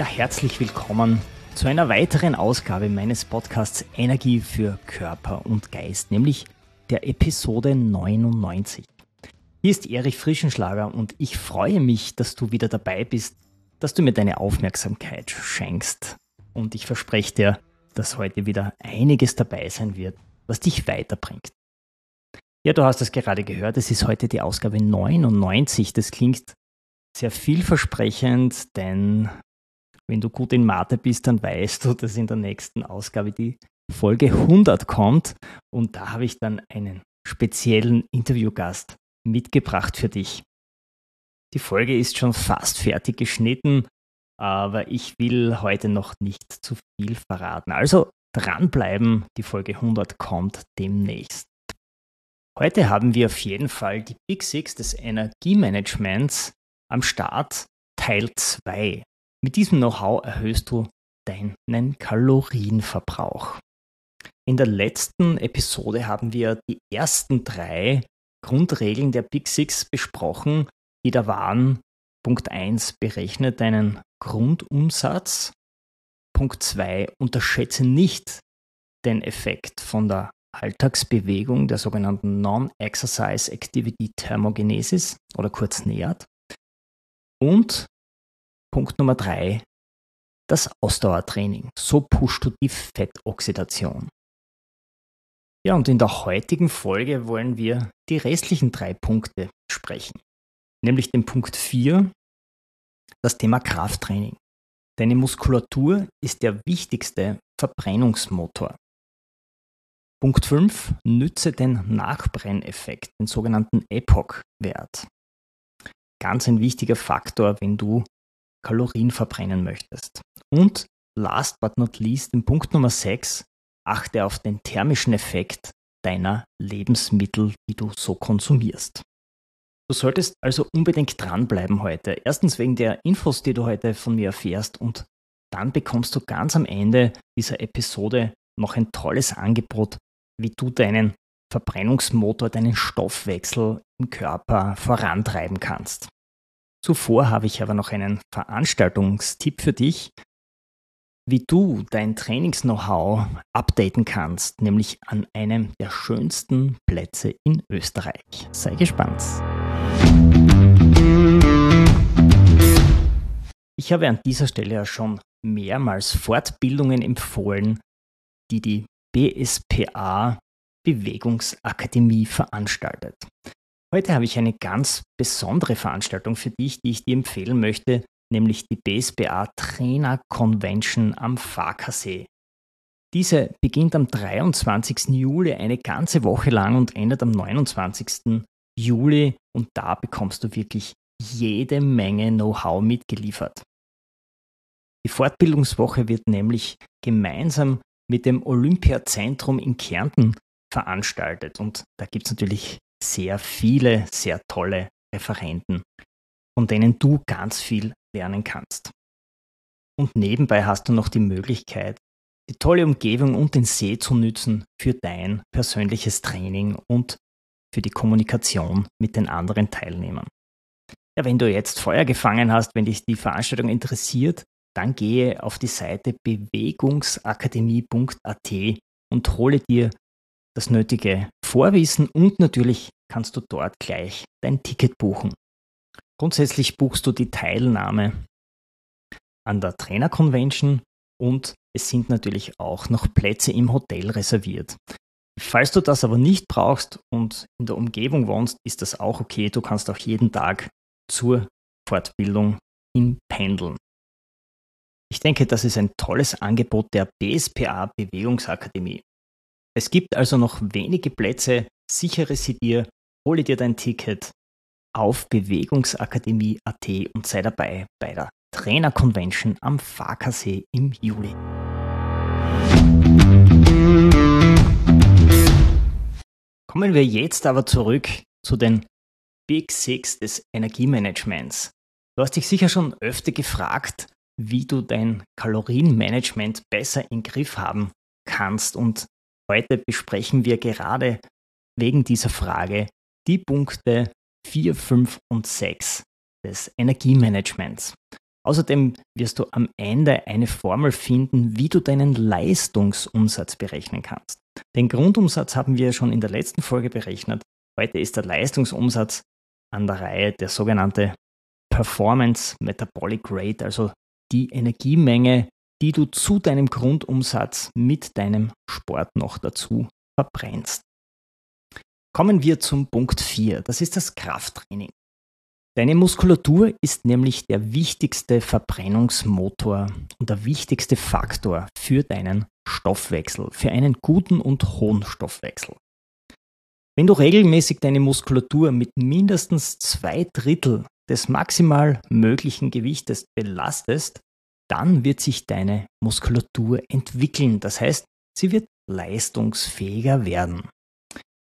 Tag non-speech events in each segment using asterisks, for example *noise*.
Ja, herzlich willkommen zu einer weiteren Ausgabe meines Podcasts Energie für Körper und Geist, nämlich der Episode 99. Hier ist Erich Frischenschlager und ich freue mich, dass du wieder dabei bist, dass du mir deine Aufmerksamkeit schenkst. Und ich verspreche dir, dass heute wieder einiges dabei sein wird, was dich weiterbringt. Ja, du hast es gerade gehört, es ist heute die Ausgabe 99. Das klingt sehr vielversprechend, denn wenn du gut in Mathe bist, dann weißt du, dass in der nächsten Ausgabe die Folge 100 kommt. Und da habe ich dann einen speziellen Interviewgast mitgebracht für dich. Die Folge ist schon fast fertig geschnitten, aber ich will heute noch nicht zu viel verraten. Also dranbleiben, die Folge 100 kommt demnächst. Heute haben wir auf jeden Fall die Big Six des Energiemanagements am Start, Teil 2. Mit diesem Know-how erhöhst du deinen Kalorienverbrauch. In der letzten Episode haben wir die ersten drei Grundregeln der Big Six besprochen, die da waren. Punkt 1, berechne deinen Grundumsatz. Punkt 2, unterschätze nicht den Effekt von der Alltagsbewegung, der sogenannten Non-Exercise Activity Thermogenesis oder kurz NEAT. Und Punkt Nummer drei, das Ausdauertraining. So pusht du die Fettoxidation. Ja, und in der heutigen Folge wollen wir die restlichen drei Punkte sprechen. Nämlich den Punkt 4, das Thema Krafttraining. Deine Muskulatur ist der wichtigste Verbrennungsmotor. Punkt 5, nütze den Nachbrenneffekt, den sogenannten Epoch-Wert. Ganz ein wichtiger Faktor, wenn du Kalorien verbrennen möchtest. Und last but not least, in Punkt Nummer 6, achte auf den thermischen Effekt deiner Lebensmittel, die du so konsumierst. Du solltest also unbedingt dranbleiben heute. Erstens wegen der Infos, die du heute von mir erfährst und dann bekommst du ganz am Ende dieser Episode noch ein tolles Angebot, wie du deinen Verbrennungsmotor, deinen Stoffwechsel im Körper vorantreiben kannst. Zuvor habe ich aber noch einen Veranstaltungstipp für dich, wie du dein Trainings-Know-how updaten kannst, nämlich an einem der schönsten Plätze in Österreich. Sei gespannt. Ich habe an dieser Stelle ja schon mehrmals Fortbildungen empfohlen, die die BSPA Bewegungsakademie veranstaltet. Heute habe ich eine ganz besondere Veranstaltung für dich, die ich dir empfehlen möchte, nämlich die BSBA Trainer Convention am Farkasee. Diese beginnt am 23. Juli eine ganze Woche lang und endet am 29. Juli und da bekommst du wirklich jede Menge Know-how mitgeliefert. Die Fortbildungswoche wird nämlich gemeinsam mit dem Olympiazentrum in Kärnten veranstaltet und da gibt es natürlich sehr viele, sehr tolle Referenten, von denen du ganz viel lernen kannst. Und nebenbei hast du noch die Möglichkeit, die tolle Umgebung und den See zu nützen für dein persönliches Training und für die Kommunikation mit den anderen Teilnehmern. Ja, wenn du jetzt Feuer gefangen hast, wenn dich die Veranstaltung interessiert, dann gehe auf die Seite bewegungsakademie.at und hole dir das nötige Vorwissen und natürlich kannst du dort gleich dein Ticket buchen. Grundsätzlich buchst du die Teilnahme an der Trainer Convention und es sind natürlich auch noch Plätze im Hotel reserviert. Falls du das aber nicht brauchst und in der Umgebung wohnst, ist das auch okay. Du kannst auch jeden Tag zur Fortbildung hinpendeln. Ich denke, das ist ein tolles Angebot der BSPA Bewegungsakademie. Es gibt also noch wenige Plätze, sichere sie dir, hole dir dein Ticket auf Bewegungsakademie.at und sei dabei bei der Trainer Convention am Farkasee im Juli. Kommen wir jetzt aber zurück zu den Big Six des Energiemanagements. Du hast dich sicher schon öfter gefragt, wie du dein Kalorienmanagement besser in Griff haben kannst. Und heute besprechen wir gerade wegen dieser Frage die Punkte 4, 5 und 6 des Energiemanagements. Außerdem wirst du am Ende eine Formel finden, wie du deinen Leistungsumsatz berechnen kannst. Den Grundumsatz haben wir schon in der letzten Folge berechnet. Heute ist der Leistungsumsatz an der Reihe, der sogenannte Performance Metabolic Rate, also die Energiemenge, die du zu deinem Grundumsatz mit deinem Sport noch dazu verbrennst. Kommen wir zum Punkt 4, das ist das Krafttraining. Deine Muskulatur ist nämlich der wichtigste Verbrennungsmotor und der wichtigste Faktor für deinen Stoffwechsel, für einen guten und hohen Stoffwechsel. Wenn du regelmäßig deine Muskulatur mit mindestens zwei Drittel des maximal möglichen Gewichtes belastest, dann wird sich deine Muskulatur entwickeln. Das heißt, sie wird leistungsfähiger werden.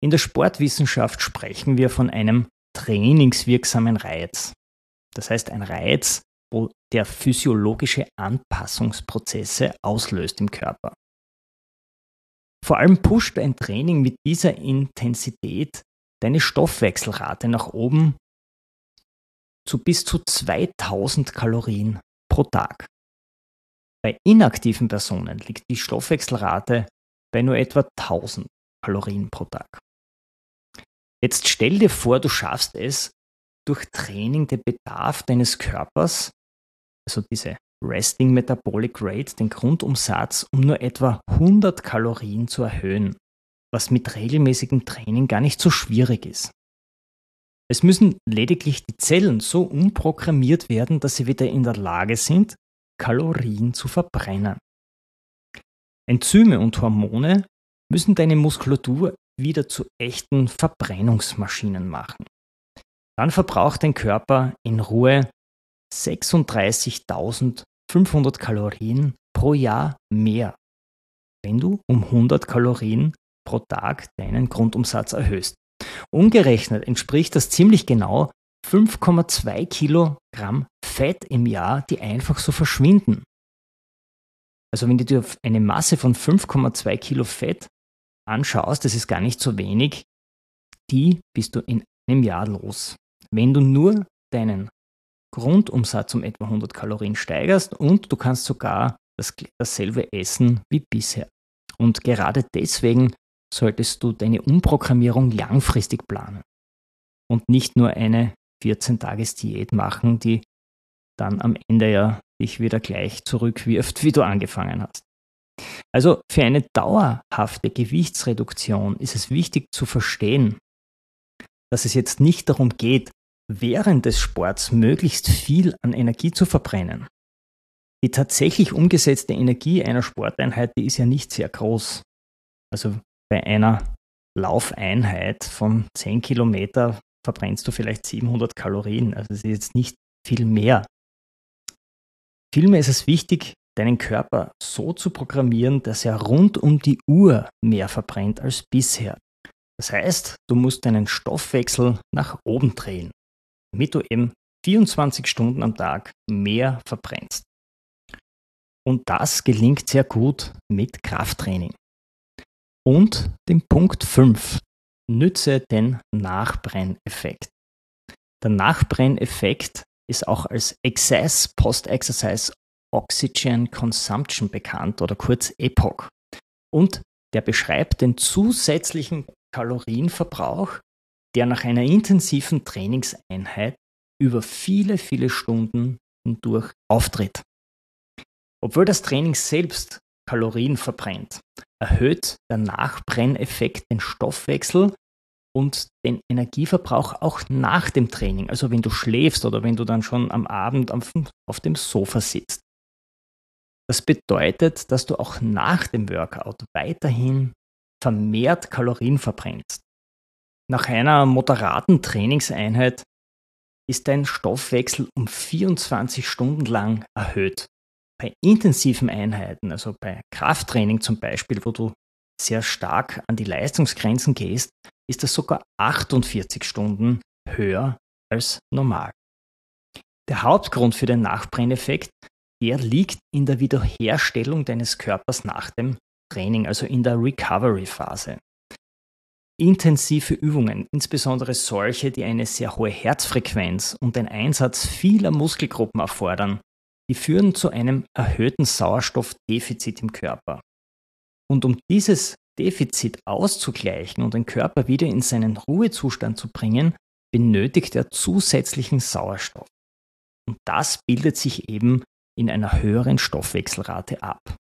In der Sportwissenschaft sprechen wir von einem trainingswirksamen Reiz. Das heißt, ein Reiz, wo der physiologische Anpassungsprozesse auslöst im Körper. Vor allem pusht ein Training mit dieser Intensität deine Stoffwechselrate nach oben zu bis zu 2000 Kalorien pro Tag. Bei inaktiven Personen liegt die Stoffwechselrate bei nur etwa 1000 Kalorien pro Tag. Jetzt stell dir vor, du schaffst es, durch Training den Bedarf deines Körpers, also diese Resting Metabolic Rate, den Grundumsatz, um nur etwa 100 Kalorien zu erhöhen, was mit regelmäßigem Training gar nicht so schwierig ist. Es müssen lediglich die Zellen so umprogrammiert werden, dass sie wieder in der Lage sind, Kalorien zu verbrennen. Enzyme und Hormone müssen deine Muskulatur wieder zu echten Verbrennungsmaschinen machen. Dann verbraucht dein Körper in Ruhe 36.500 Kalorien pro Jahr mehr, wenn du um 100 Kalorien pro Tag deinen Grundumsatz erhöhst. Umgerechnet entspricht das ziemlich genau 5,2 Kilogramm Fett im Jahr, die einfach so verschwinden. Also wenn du dir eine Masse von 5,2 Kilo Fett anschaust, das ist gar nicht so wenig, die bist du in einem Jahr los. Wenn du nur deinen Grundumsatz um etwa 100 Kalorien steigerst und du kannst sogar das, dasselbe essen wie bisher. Und gerade deswegen solltest du deine Umprogrammierung langfristig planen und nicht nur eine 14-Tages-Diät machen, die dann am Ende ja dich wieder gleich zurückwirft, *laughs* wie du angefangen hast. Also für eine dauerhafte Gewichtsreduktion ist es wichtig zu verstehen, dass es jetzt nicht darum geht, während des Sports möglichst viel an Energie zu verbrennen. Die tatsächlich umgesetzte Energie einer Sporteinheit, die ist ja nicht sehr groß. Also bei einer Laufeinheit von 10 Kilometer verbrennst du vielleicht 700 Kalorien. Also es ist jetzt nicht viel mehr. Vielmehr ist es wichtig, deinen Körper so zu programmieren, dass er rund um die Uhr mehr verbrennt als bisher. Das heißt, du musst deinen Stoffwechsel nach oben drehen, damit du eben 24 Stunden am Tag mehr verbrennst. Und das gelingt sehr gut mit Krafttraining. Und dem Punkt 5. Nütze den Nachbrenneffekt. Der Nachbrenneffekt ist auch als Excess Post-Exercise Oxygen Consumption bekannt oder kurz EPOC. Und der beschreibt den zusätzlichen Kalorienverbrauch, der nach einer intensiven Trainingseinheit über viele, viele Stunden hindurch auftritt. Obwohl das Training selbst Kalorien verbrennt, erhöht der Nachbrenneffekt den Stoffwechsel und den Energieverbrauch auch nach dem Training, also wenn du schläfst oder wenn du dann schon am Abend auf dem Sofa sitzt. Das bedeutet, dass du auch nach dem Workout weiterhin vermehrt Kalorien verbrennst. Nach einer moderaten Trainingseinheit ist dein Stoffwechsel um 24 Stunden lang erhöht. Bei intensiven Einheiten, also bei Krafttraining zum Beispiel, wo du sehr stark an die Leistungsgrenzen gehst, ist das sogar 48 Stunden höher als normal. Der Hauptgrund für den Nachbrenneffekt, der liegt in der Wiederherstellung deines Körpers nach dem Training, also in der Recovery-Phase. Intensive Übungen, insbesondere solche, die eine sehr hohe Herzfrequenz und den Einsatz vieler Muskelgruppen erfordern, die führen zu einem erhöhten Sauerstoffdefizit im Körper. Und um dieses Defizit auszugleichen und den Körper wieder in seinen Ruhezustand zu bringen, benötigt er zusätzlichen Sauerstoff. Und das bildet sich eben in einer höheren Stoffwechselrate ab.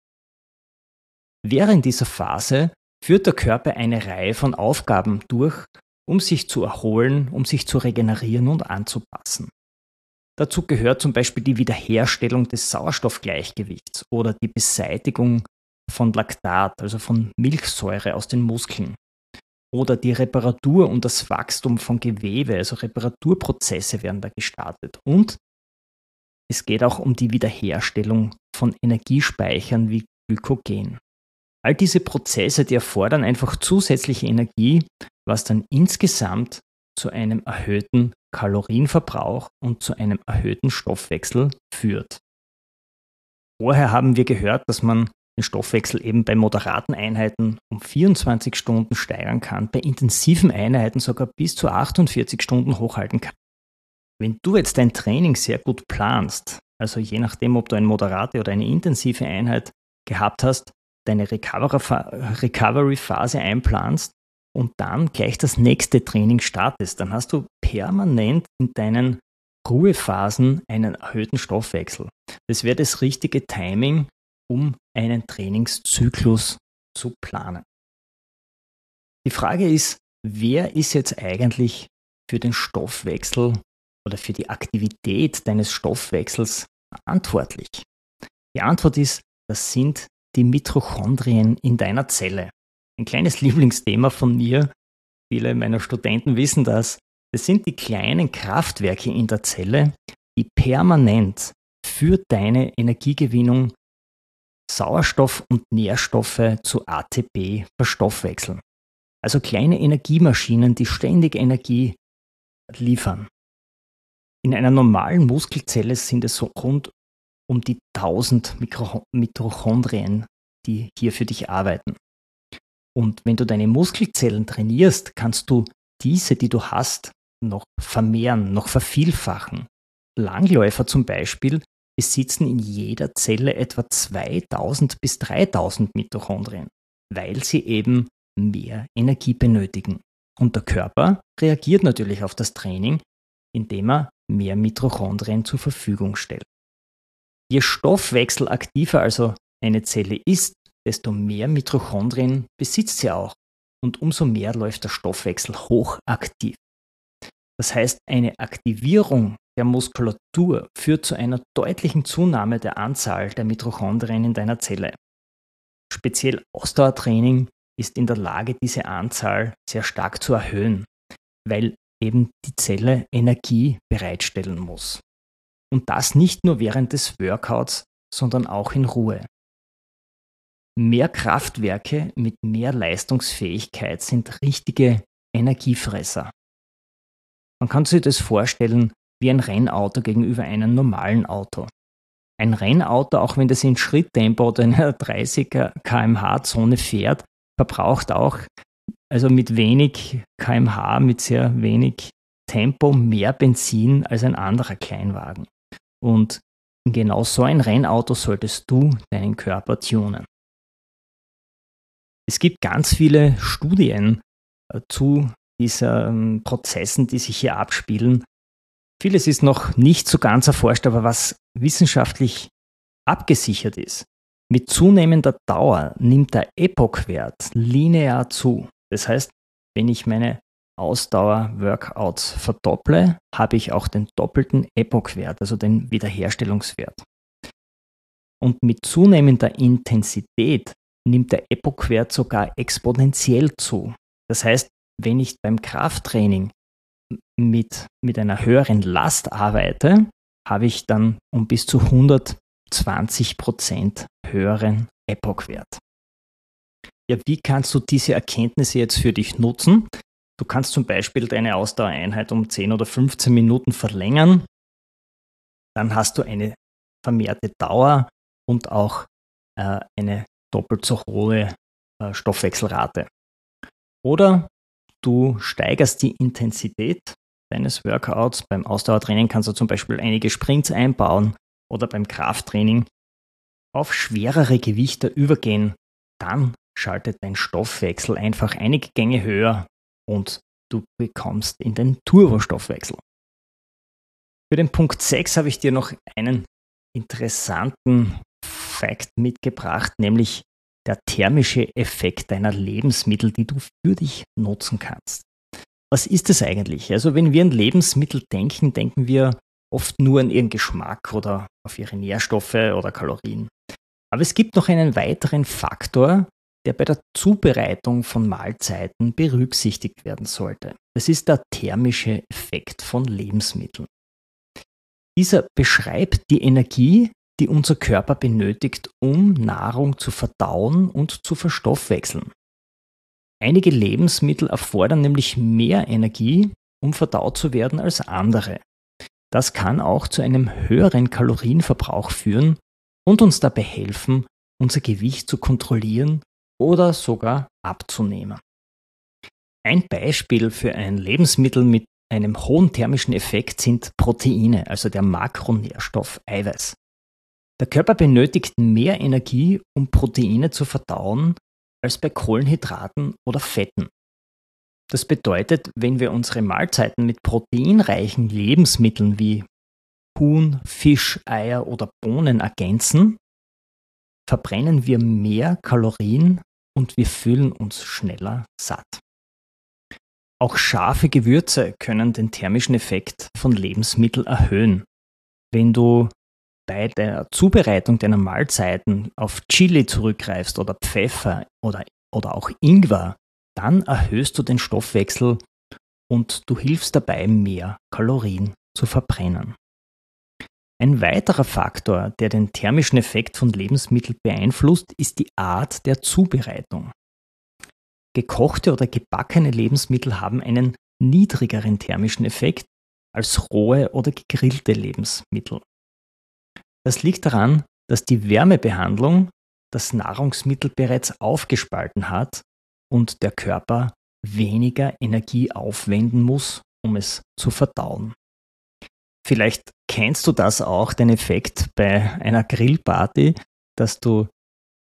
Während dieser Phase führt der Körper eine Reihe von Aufgaben durch, um sich zu erholen, um sich zu regenerieren und anzupassen. Dazu gehört zum Beispiel die Wiederherstellung des Sauerstoffgleichgewichts oder die Beseitigung von Laktat, also von Milchsäure aus den Muskeln. Oder die Reparatur und das Wachstum von Gewebe, also Reparaturprozesse werden da gestartet. Und es geht auch um die Wiederherstellung von Energiespeichern wie Glykogen. All diese Prozesse, die erfordern einfach zusätzliche Energie, was dann insgesamt zu einem erhöhten Kalorienverbrauch und zu einem erhöhten Stoffwechsel führt. Vorher haben wir gehört, dass man den Stoffwechsel eben bei moderaten Einheiten um 24 Stunden steigern kann, bei intensiven Einheiten sogar bis zu 48 Stunden hochhalten kann. Wenn du jetzt dein Training sehr gut planst, also je nachdem, ob du eine moderate oder eine intensive Einheit gehabt hast, deine Recovery-Phase einplanst und dann gleich das nächste Training startest, dann hast du permanent in deinen Ruhephasen einen erhöhten Stoffwechsel. Das wäre das richtige Timing, um einen Trainingszyklus zu planen. Die Frage ist, wer ist jetzt eigentlich für den Stoffwechsel oder für die Aktivität deines Stoffwechsels verantwortlich? Die Antwort ist, das sind die Mitochondrien in deiner Zelle. Ein kleines *laughs* Lieblingsthema von mir, viele meiner Studenten wissen das, das sind die kleinen Kraftwerke in der Zelle, die permanent für deine Energiegewinnung Sauerstoff und Nährstoffe zu ATP verstoffwechseln. Also kleine Energiemaschinen, die ständig Energie liefern. In einer normalen Muskelzelle sind es so rund um die 1000 Mitochondrien, die hier für dich arbeiten. Und wenn du deine Muskelzellen trainierst, kannst du diese, die du hast, noch vermehren, noch vervielfachen. Langläufer zum Beispiel besitzen in jeder Zelle etwa 2000 bis 3000 Mitochondrien, weil sie eben mehr Energie benötigen. Und der Körper reagiert natürlich auf das Training, indem er mehr Mitochondrien zur Verfügung stellt. Je stoffwechselaktiver also eine Zelle ist, desto mehr Mitochondrien besitzt sie auch und umso mehr läuft der Stoffwechsel hochaktiv. Das heißt, eine Aktivierung der Muskulatur führt zu einer deutlichen Zunahme der Anzahl der Mitochondrien in deiner Zelle. Speziell Ausdauertraining ist in der Lage, diese Anzahl sehr stark zu erhöhen, weil eben die Zelle Energie bereitstellen muss. Und das nicht nur während des Workouts, sondern auch in Ruhe. Mehr Kraftwerke mit mehr Leistungsfähigkeit sind richtige Energiefresser. Man kann sich das vorstellen wie ein Rennauto gegenüber einem normalen Auto. Ein Rennauto, auch wenn das in Schritttempo oder in einer 30 kmh Zone fährt, verbraucht auch also mit wenig kmh, mit sehr wenig Tempo mehr Benzin als ein anderer Kleinwagen. Und genau so ein Rennauto solltest du deinen Körper tunen. Es gibt ganz viele Studien äh, zu diesen ähm, Prozessen, die sich hier abspielen. Vieles ist noch nicht so ganz erforscht, aber was wissenschaftlich abgesichert ist, mit zunehmender Dauer nimmt der Epoch-Wert linear zu. Das heißt, wenn ich meine Ausdauer-Workouts verdopple, habe ich auch den doppelten Epoch-Wert, also den Wiederherstellungswert. Und mit zunehmender Intensität nimmt der Epoch-Wert sogar exponentiell zu. Das heißt, wenn ich beim Krafttraining mit, mit einer höheren Last arbeite, habe ich dann um bis zu 120 Prozent höheren Epoch-Wert. Ja, wie kannst du diese Erkenntnisse jetzt für dich nutzen? Du kannst zum Beispiel deine Ausdauereinheit um 10 oder 15 Minuten verlängern. Dann hast du eine vermehrte Dauer und auch äh, eine doppelt so hohe äh, Stoffwechselrate. Oder du steigerst die Intensität deines Workouts. Beim Ausdauertraining kannst du zum Beispiel einige Sprints einbauen oder beim Krafttraining auf schwerere Gewichte übergehen. Dann schaltet dein Stoffwechsel einfach einige Gänge höher und du bekommst in den Turbostoffwechsel. Für den Punkt 6 habe ich dir noch einen interessanten Fakt mitgebracht, nämlich der thermische Effekt deiner Lebensmittel, die du für dich nutzen kannst. Was ist es eigentlich? Also wenn wir an Lebensmittel denken, denken wir oft nur an ihren Geschmack oder auf ihre Nährstoffe oder Kalorien. Aber es gibt noch einen weiteren Faktor, der bei der Zubereitung von Mahlzeiten berücksichtigt werden sollte. Das ist der thermische Effekt von Lebensmitteln. Dieser beschreibt die Energie, die unser Körper benötigt, um Nahrung zu verdauen und zu verstoffwechseln. Einige Lebensmittel erfordern nämlich mehr Energie, um verdaut zu werden als andere. Das kann auch zu einem höheren Kalorienverbrauch führen und uns dabei helfen, unser Gewicht zu kontrollieren oder sogar abzunehmen. Ein Beispiel für ein Lebensmittel mit einem hohen thermischen Effekt sind Proteine, also der Makronährstoff Eiweiß. Der Körper benötigt mehr Energie, um Proteine zu verdauen, als bei Kohlenhydraten oder Fetten. Das bedeutet, wenn wir unsere Mahlzeiten mit proteinreichen Lebensmitteln wie Huhn, Fisch, Eier oder Bohnen ergänzen, verbrennen wir mehr Kalorien und wir fühlen uns schneller satt. Auch scharfe Gewürze können den thermischen Effekt von Lebensmitteln erhöhen. Wenn du bei der Zubereitung deiner Mahlzeiten auf Chili zurückgreifst oder Pfeffer oder, oder auch Ingwer, dann erhöhst du den Stoffwechsel und du hilfst dabei, mehr Kalorien zu verbrennen. Ein weiterer Faktor, der den thermischen Effekt von Lebensmitteln beeinflusst, ist die Art der Zubereitung. Gekochte oder gebackene Lebensmittel haben einen niedrigeren thermischen Effekt als rohe oder gegrillte Lebensmittel. Das liegt daran, dass die Wärmebehandlung das Nahrungsmittel bereits aufgespalten hat und der Körper weniger Energie aufwenden muss, um es zu verdauen. Vielleicht kennst du das auch, den Effekt bei einer Grillparty, dass du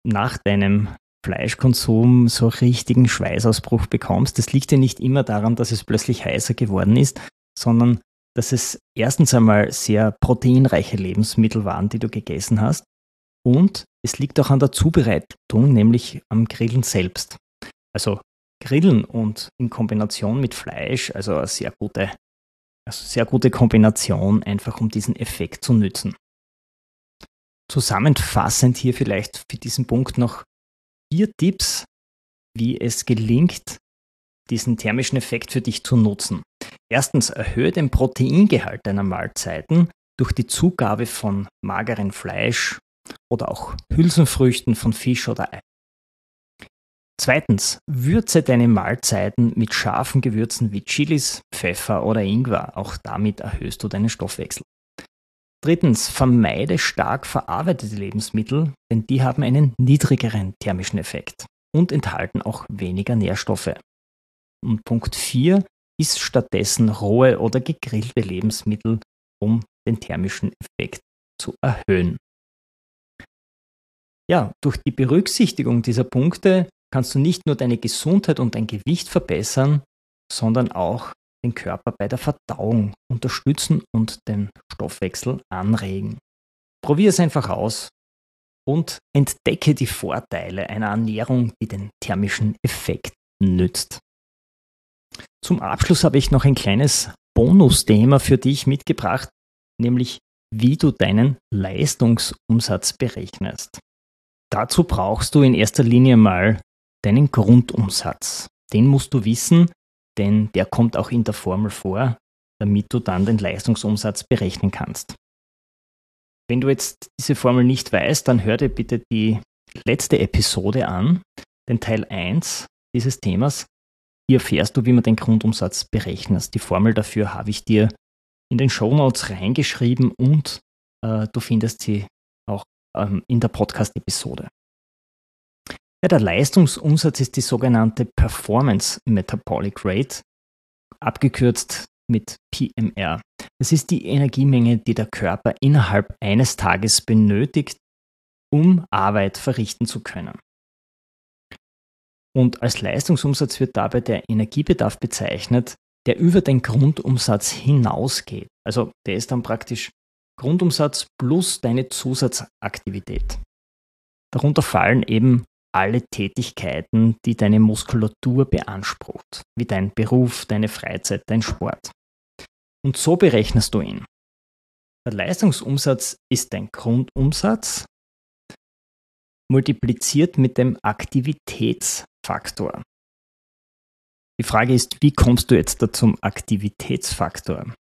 nach deinem Fleischkonsum so richtigen Schweißausbruch bekommst. Das liegt ja nicht immer daran, dass es plötzlich heißer geworden ist, sondern dass es erstens einmal sehr proteinreiche Lebensmittel waren, die du gegessen hast. Und es liegt auch an der Zubereitung, nämlich am Grillen selbst. Also Grillen und in Kombination mit Fleisch, also eine sehr gute also sehr gute Kombination, einfach um diesen Effekt zu nützen. Zusammenfassend hier vielleicht für diesen Punkt noch vier Tipps, wie es gelingt, diesen thermischen Effekt für dich zu nutzen. Erstens, erhöhe den Proteingehalt deiner Mahlzeiten durch die Zugabe von mageren Fleisch oder auch Hülsenfrüchten von Fisch oder Ei. Zweitens, würze deine Mahlzeiten mit scharfen Gewürzen wie Chilis, Pfeffer oder Ingwer. Auch damit erhöhst du deinen Stoffwechsel. Drittens, vermeide stark verarbeitete Lebensmittel, denn die haben einen niedrigeren thermischen Effekt und enthalten auch weniger Nährstoffe. Und Punkt 4, isst stattdessen rohe oder gegrillte Lebensmittel, um den thermischen Effekt zu erhöhen. Ja, durch die Berücksichtigung dieser Punkte kannst du nicht nur deine Gesundheit und dein Gewicht verbessern, sondern auch den Körper bei der Verdauung unterstützen und den Stoffwechsel anregen. Probier es einfach aus und entdecke die Vorteile einer Ernährung, die den thermischen Effekt nützt. Zum Abschluss habe ich noch ein kleines Bonusthema für dich mitgebracht, nämlich wie du deinen Leistungsumsatz berechnest. Dazu brauchst du in erster Linie mal deinen Grundumsatz. Den musst du wissen, denn der kommt auch in der Formel vor, damit du dann den Leistungsumsatz berechnen kannst. Wenn du jetzt diese Formel nicht weißt, dann hör dir bitte die letzte Episode an, den Teil 1 dieses Themas. Hier erfährst du, wie man den Grundumsatz berechnet. Die Formel dafür habe ich dir in den Show Notes reingeschrieben und äh, du findest sie auch ähm, in der Podcast-Episode. Ja, der Leistungsumsatz ist die sogenannte Performance Metabolic Rate, abgekürzt mit PMR. Das ist die Energiemenge, die der Körper innerhalb eines Tages benötigt, um Arbeit verrichten zu können. Und als Leistungsumsatz wird dabei der Energiebedarf bezeichnet, der über den Grundumsatz hinausgeht. Also der ist dann praktisch Grundumsatz plus deine Zusatzaktivität. Darunter fallen eben alle Tätigkeiten, die deine Muskulatur beansprucht, wie dein Beruf, deine Freizeit, dein Sport. Und so berechnest du ihn. Der Leistungsumsatz ist dein Grundumsatz multipliziert mit dem Aktivitätsfaktor. Die Frage ist, wie kommst du jetzt da zum Aktivitätsfaktor?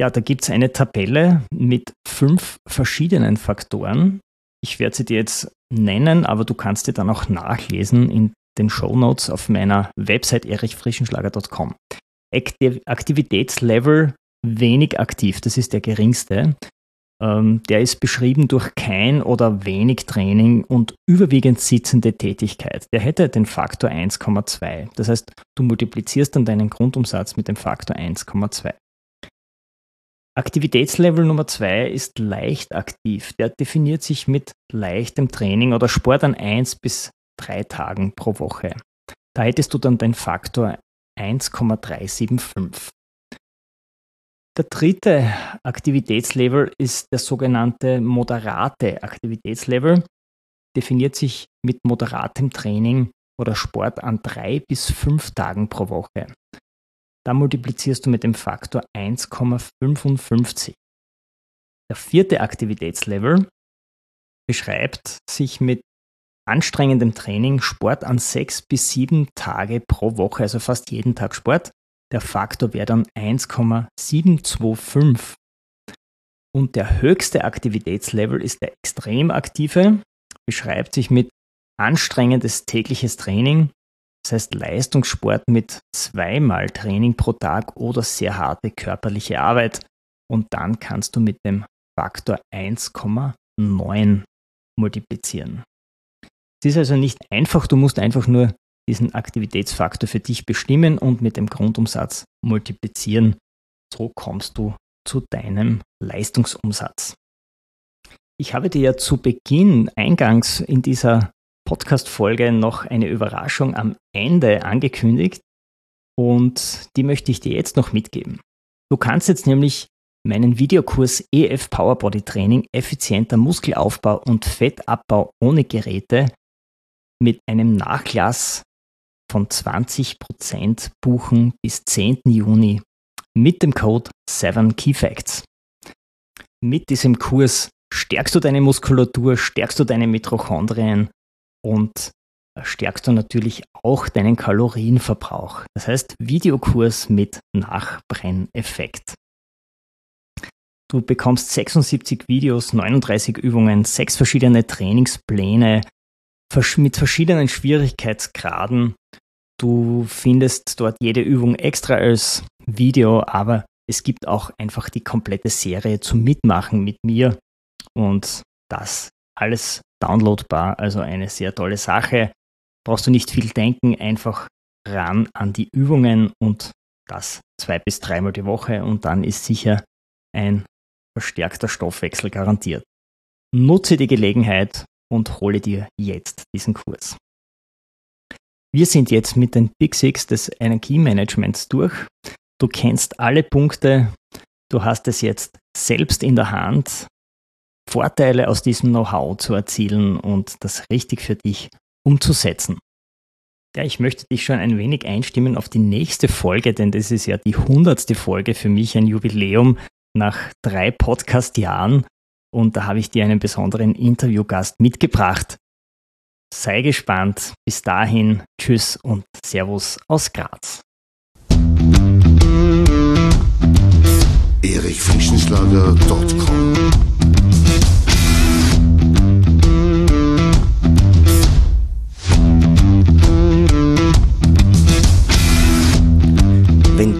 Ja, da gibt es eine Tabelle mit fünf verschiedenen Faktoren. Ich werde sie dir jetzt nennen, aber du kannst dir dann auch nachlesen in den Show Notes auf meiner Website erichfrischenschlager.com. Aktivitätslevel wenig aktiv, das ist der geringste. Ähm, der ist beschrieben durch kein oder wenig Training und überwiegend sitzende Tätigkeit. Der hätte den Faktor 1,2. Das heißt, du multiplizierst dann deinen Grundumsatz mit dem Faktor 1,2. Aktivitätslevel Nummer 2 ist leicht aktiv. Der definiert sich mit leichtem Training oder Sport an 1 bis 3 Tagen pro Woche. Da hättest du dann den Faktor 1,375. Der dritte Aktivitätslevel ist der sogenannte moderate Aktivitätslevel. Definiert sich mit moderatem Training oder Sport an drei bis fünf Tagen pro Woche. Da multiplizierst du mit dem Faktor 1,55. Der vierte Aktivitätslevel beschreibt sich mit anstrengendem Training Sport an sechs bis sieben Tage pro Woche, also fast jeden Tag Sport der Faktor wäre dann 1,725. Und der höchste Aktivitätslevel ist der extrem aktive, beschreibt sich mit anstrengendes tägliches Training, das heißt Leistungssport mit zweimal Training pro Tag oder sehr harte körperliche Arbeit. Und dann kannst du mit dem Faktor 1,9 multiplizieren. Es ist also nicht einfach, du musst einfach nur diesen Aktivitätsfaktor für dich bestimmen und mit dem Grundumsatz multiplizieren. So kommst du zu deinem Leistungsumsatz. Ich habe dir ja zu Beginn eingangs in dieser Podcast-Folge noch eine Überraschung am Ende angekündigt und die möchte ich dir jetzt noch mitgeben. Du kannst jetzt nämlich meinen Videokurs EF Power Body Training effizienter Muskelaufbau und Fettabbau ohne Geräte mit einem Nachlass von 20% buchen bis 10. Juni mit dem Code 7 Key Facts. Mit diesem Kurs stärkst du deine Muskulatur, stärkst du deine Mitochondrien und stärkst du natürlich auch deinen Kalorienverbrauch. Das heißt Videokurs mit Nachbrenneffekt. Du bekommst 76 Videos, 39 Übungen, sechs verschiedene Trainingspläne mit verschiedenen Schwierigkeitsgraden Du findest dort jede Übung extra als Video, aber es gibt auch einfach die komplette Serie zum Mitmachen mit mir und das alles downloadbar, also eine sehr tolle Sache. Brauchst du nicht viel denken, einfach ran an die Übungen und das zwei bis dreimal die Woche und dann ist sicher ein verstärkter Stoffwechsel garantiert. Nutze die Gelegenheit und hole dir jetzt diesen Kurs. Wir sind jetzt mit den Big Six des Energiemanagements durch. Du kennst alle Punkte, du hast es jetzt selbst in der Hand, Vorteile aus diesem Know-how zu erzielen und das richtig für dich umzusetzen. Ja, ich möchte dich schon ein wenig einstimmen auf die nächste Folge, denn das ist ja die hundertste Folge für mich, ein Jubiläum nach drei Podcast-Jahren. Und da habe ich dir einen besonderen Interviewgast mitgebracht. Sei gespannt. Bis dahin, tschüss und Servus aus Graz. erichfrischenschlager.com